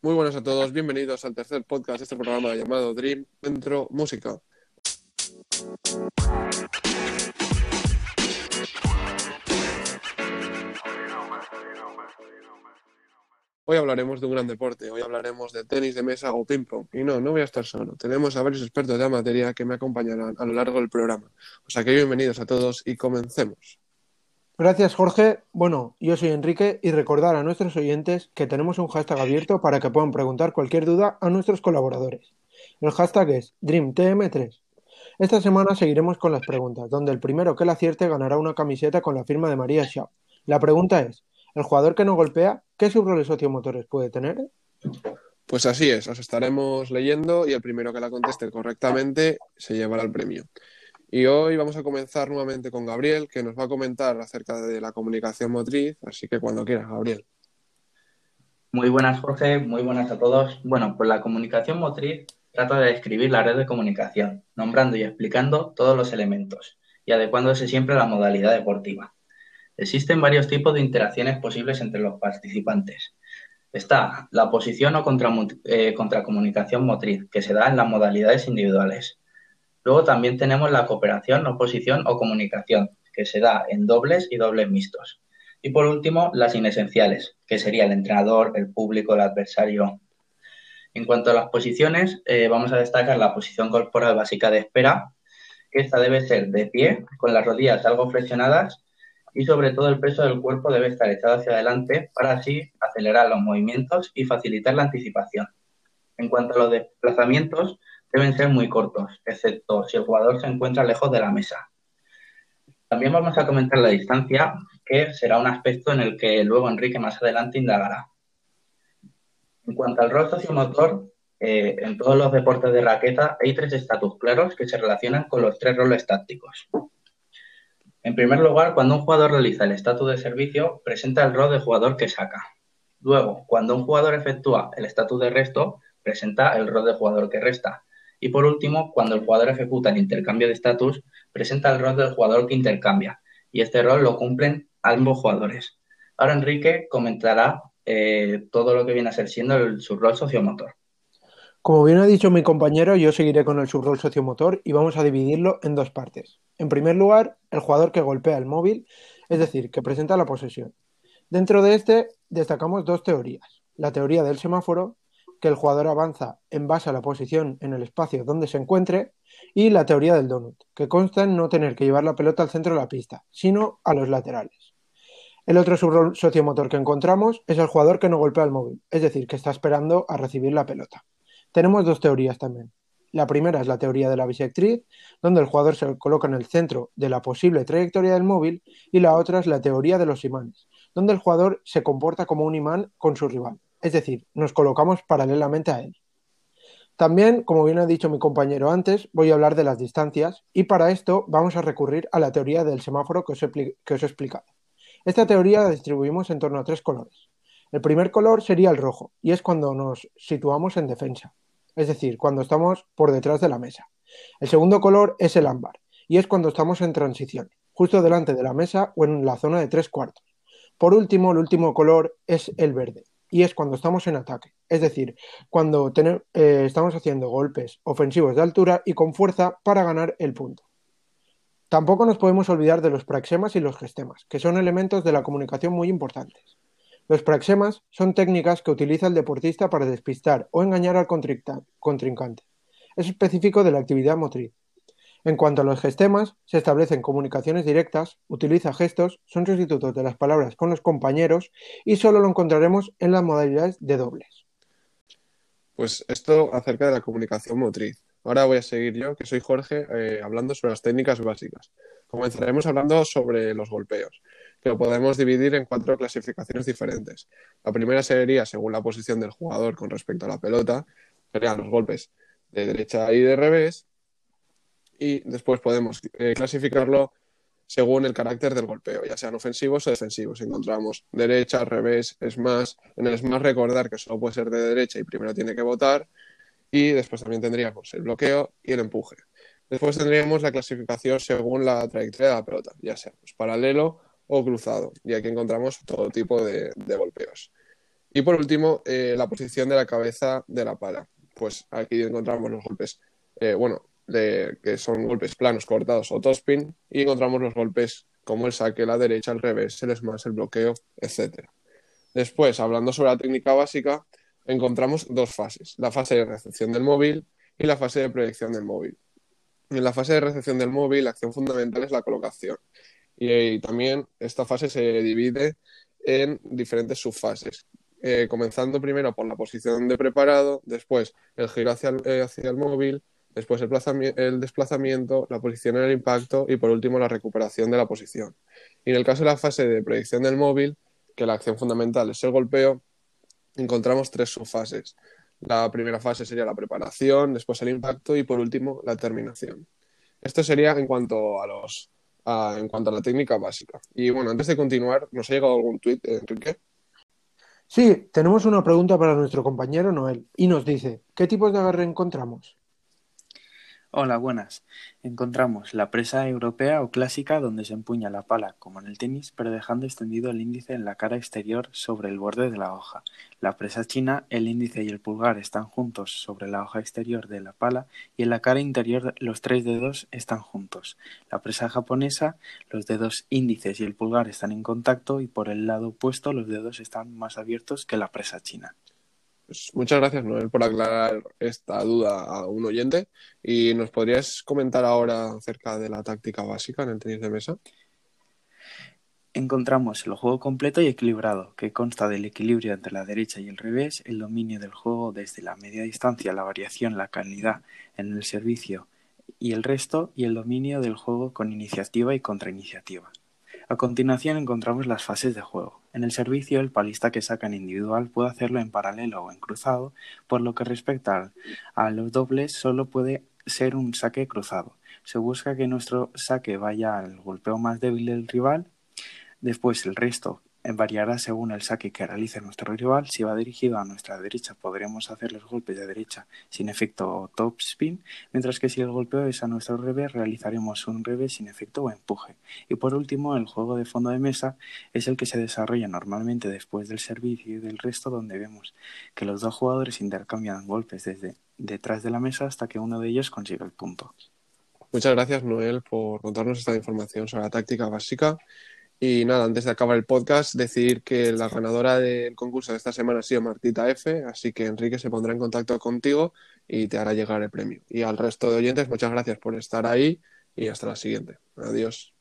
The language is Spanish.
Muy buenas a todos, bienvenidos al tercer podcast de este programa llamado Dream Dentro Música. Hoy hablaremos de un gran deporte, hoy hablaremos de tenis de mesa o ping-pong. Y no, no voy a estar solo, tenemos a varios expertos de la materia que me acompañarán a lo largo del programa. O sea que bienvenidos a todos y comencemos. Gracias, Jorge. Bueno, yo soy Enrique y recordar a nuestros oyentes que tenemos un hashtag abierto para que puedan preguntar cualquier duda a nuestros colaboradores. El hashtag es DreamTM3. Esta semana seguiremos con las preguntas, donde el primero que la acierte ganará una camiseta con la firma de María Shaw. La pregunta es, ¿el jugador que no golpea, qué subroles sociomotores puede tener? Pues así es, os estaremos leyendo y el primero que la conteste correctamente se llevará el premio. Y hoy vamos a comenzar nuevamente con Gabriel, que nos va a comentar acerca de la comunicación motriz, así que cuando quieras, Gabriel. Muy buenas, Jorge, muy buenas a todos. Bueno, pues la comunicación motriz trata de describir la red de comunicación, nombrando y explicando todos los elementos y adecuándose siempre a la modalidad deportiva. Existen varios tipos de interacciones posibles entre los participantes. Está la posición o eh, contracomunicación motriz, que se da en las modalidades individuales. Luego también tenemos la cooperación, oposición o comunicación, que se da en dobles y dobles mixtos. Y por último, las inesenciales, que sería el entrenador, el público, el adversario. En cuanto a las posiciones, eh, vamos a destacar la posición corporal básica de espera, que esta debe ser de pie, con las rodillas algo flexionadas y sobre todo el peso del cuerpo debe estar echado hacia adelante para así acelerar los movimientos y facilitar la anticipación. En cuanto a los desplazamientos, deben ser muy cortos, excepto si el jugador se encuentra lejos de la mesa. También vamos a comentar la distancia, que será un aspecto en el que luego Enrique más adelante indagará. En cuanto al rol sociomotor, eh, en todos los deportes de raqueta hay tres estatus claros que se relacionan con los tres roles tácticos. En primer lugar, cuando un jugador realiza el estatus de servicio, presenta el rol de jugador que saca. Luego, cuando un jugador efectúa el estatus de resto, presenta el rol de jugador que resta. Y por último, cuando el jugador ejecuta el intercambio de estatus, presenta el rol del jugador que intercambia, y este rol lo cumplen ambos jugadores. Ahora Enrique comentará eh, todo lo que viene a ser siendo el subrol sociomotor. Como bien ha dicho mi compañero, yo seguiré con el subrol sociomotor y vamos a dividirlo en dos partes. En primer lugar, el jugador que golpea el móvil, es decir, que presenta la posesión. Dentro de este destacamos dos teorías. La teoría del semáforo que el jugador avanza en base a la posición en el espacio donde se encuentre, y la teoría del donut, que consta en no tener que llevar la pelota al centro de la pista, sino a los laterales. El otro sociomotor que encontramos es el jugador que no golpea el móvil, es decir, que está esperando a recibir la pelota. Tenemos dos teorías también. La primera es la teoría de la bisectriz, donde el jugador se coloca en el centro de la posible trayectoria del móvil, y la otra es la teoría de los imanes, donde el jugador se comporta como un imán con su rival es decir, nos colocamos paralelamente a él. También, como bien ha dicho mi compañero antes, voy a hablar de las distancias y para esto vamos a recurrir a la teoría del semáforo que os, he, explicado. Esta teoría la distribuimos en torno a tres colores. El primer color sería el rojo y es cuando nos situamos en defensa, es decir, cuando estamos por detrás de la mesa. El segundo color es el ámbar y es cuando estamos en transición, justo delante de la mesa o en la zona de tres cuartos. Por último, el último color es el verde y es cuando estamos en ataque, es decir, cuando eh, estamos haciendo golpes ofensivos de altura y con fuerza para ganar el punto. Tampoco nos podemos olvidar de los praxemas y los gestemas, que son elementos de la comunicación muy importantes. Los praxemas son técnicas que utiliza el deportista para despistar o engañar al contrincante. Es específico de la actividad motriz. En cuanto a los gestemas, se establecen comunicaciones directas, utiliza gestos, son sustitutos de las palabras con los compañeros y solo lo encontraremos en las modalidades de dobles. Pues esto acerca de la comunicación motriz. Ahora voy a seguir yo, que soy Jorge, eh, hablando sobre las técnicas básicas. Comenzaremos hablando sobre los golpeos, que lo podemos dividir en cuatro clasificaciones diferentes. La primera sería según la posición del jugador con respecto a la pelota, serían los golpes de derecha y de revés, y después podemos eh, clasificarlo según el carácter del golpeo, ya sean ofensivos o defensivos. Encontramos derecha, revés, smash. En el smash recordar que solo puede ser de derecha y primero tiene que votar. Y después también tendríamos el bloqueo y el empuje. Después tendríamos la clasificación según la trayectoria de la pelota, ya sea pues, paralelo o cruzado. Y aquí encontramos todo tipo de golpeos. Y por último, eh, la posición de la cabeza de la pala. Pues aquí encontramos los golpes, eh, bueno, de, que son golpes planos, cortados o topspin, y encontramos los golpes como el saque, la derecha, el revés, el smash, el bloqueo, etc. Después, hablando sobre la técnica básica, encontramos dos fases, la fase de recepción del móvil y la fase de proyección del móvil. En la fase de recepción del móvil, la acción fundamental es la colocación. Y, también esta fase se divide en diferentes subfases, eh, comenzando primero por la posición de preparado, después el giro hacia el, eh, hacia el móvil, después el, desplazamiento, la posición en el impacto y por último la recuperación de la posición. Y en el caso de la fase de proyección del móvil, que la acción fundamental es el golpeo, encontramos tres subfases. La primera fase sería la preparación, después el impacto y por último la terminación. Esto sería en cuanto a los en cuanto a la técnica básica. Y bueno, antes de continuar, ¿nos ha llegado algún tuit, Enrique? Sí, tenemos una pregunta para nuestro compañero Noel y nos dice, ¿qué tipos de agarre encontramos? Hola, buenas. Encontramos la presa europea o clásica donde se empuña la pala, como en el tenis, pero dejando extendido el índice en la cara exterior sobre el borde de la hoja. La presa china, el índice y el pulgar están juntos sobre la hoja exterior de la pala y en la cara interior los tres dedos están juntos. La presa japonesa, los dedos índices y el pulgar están en contacto y por el lado opuesto los dedos están más abiertos que la presa china. Pues muchas gracias, Noel, por aclarar esta duda a un oyente. ¿Y nos podrías comentar ahora acerca de la táctica básica en el tenis de mesa? Encontramos el juego completo y equilibrado, que consta del equilibrio entre la derecha y el revés, el dominio del juego desde la media distancia, la variación, la calidad en el servicio y el resto, y el dominio del juego con iniciativa y contrainiciativa. A continuación encontramos las fases de juego. En el servicio, el palista que saca en individual puede hacerlo en paralelo o en cruzado, por lo que respecta a los dobles solo puede ser un saque cruzado. Se busca que nuestro saque vaya al golpeo más débil del rival, después el resto variará según el saque que realice nuestro rival. Si va dirigido a nuestra derecha, podremos hacer los golpes de derecha sin efecto o top spin, mientras que si el golpeo es a nuestro revés, realizaremos un revés sin efecto o empuje. Y por último, el juego de fondo de mesa es el que se desarrolla normalmente después del servicio y del resto, donde vemos que los dos jugadores intercambian golpes desde detrás de la mesa hasta que uno de ellos consiga el punto. Muchas gracias, Noel, por contarnos esta información sobre la táctica básica. Y nada, antes de acabar el podcast, decir que la ganadora del concurso de esta semana ha sido Martita F, así que Enrique se pondrá en contacto contigo y te hará llegar el premio. Y al resto de oyentes, muchas gracias por estar ahí y hasta la siguiente. Adiós.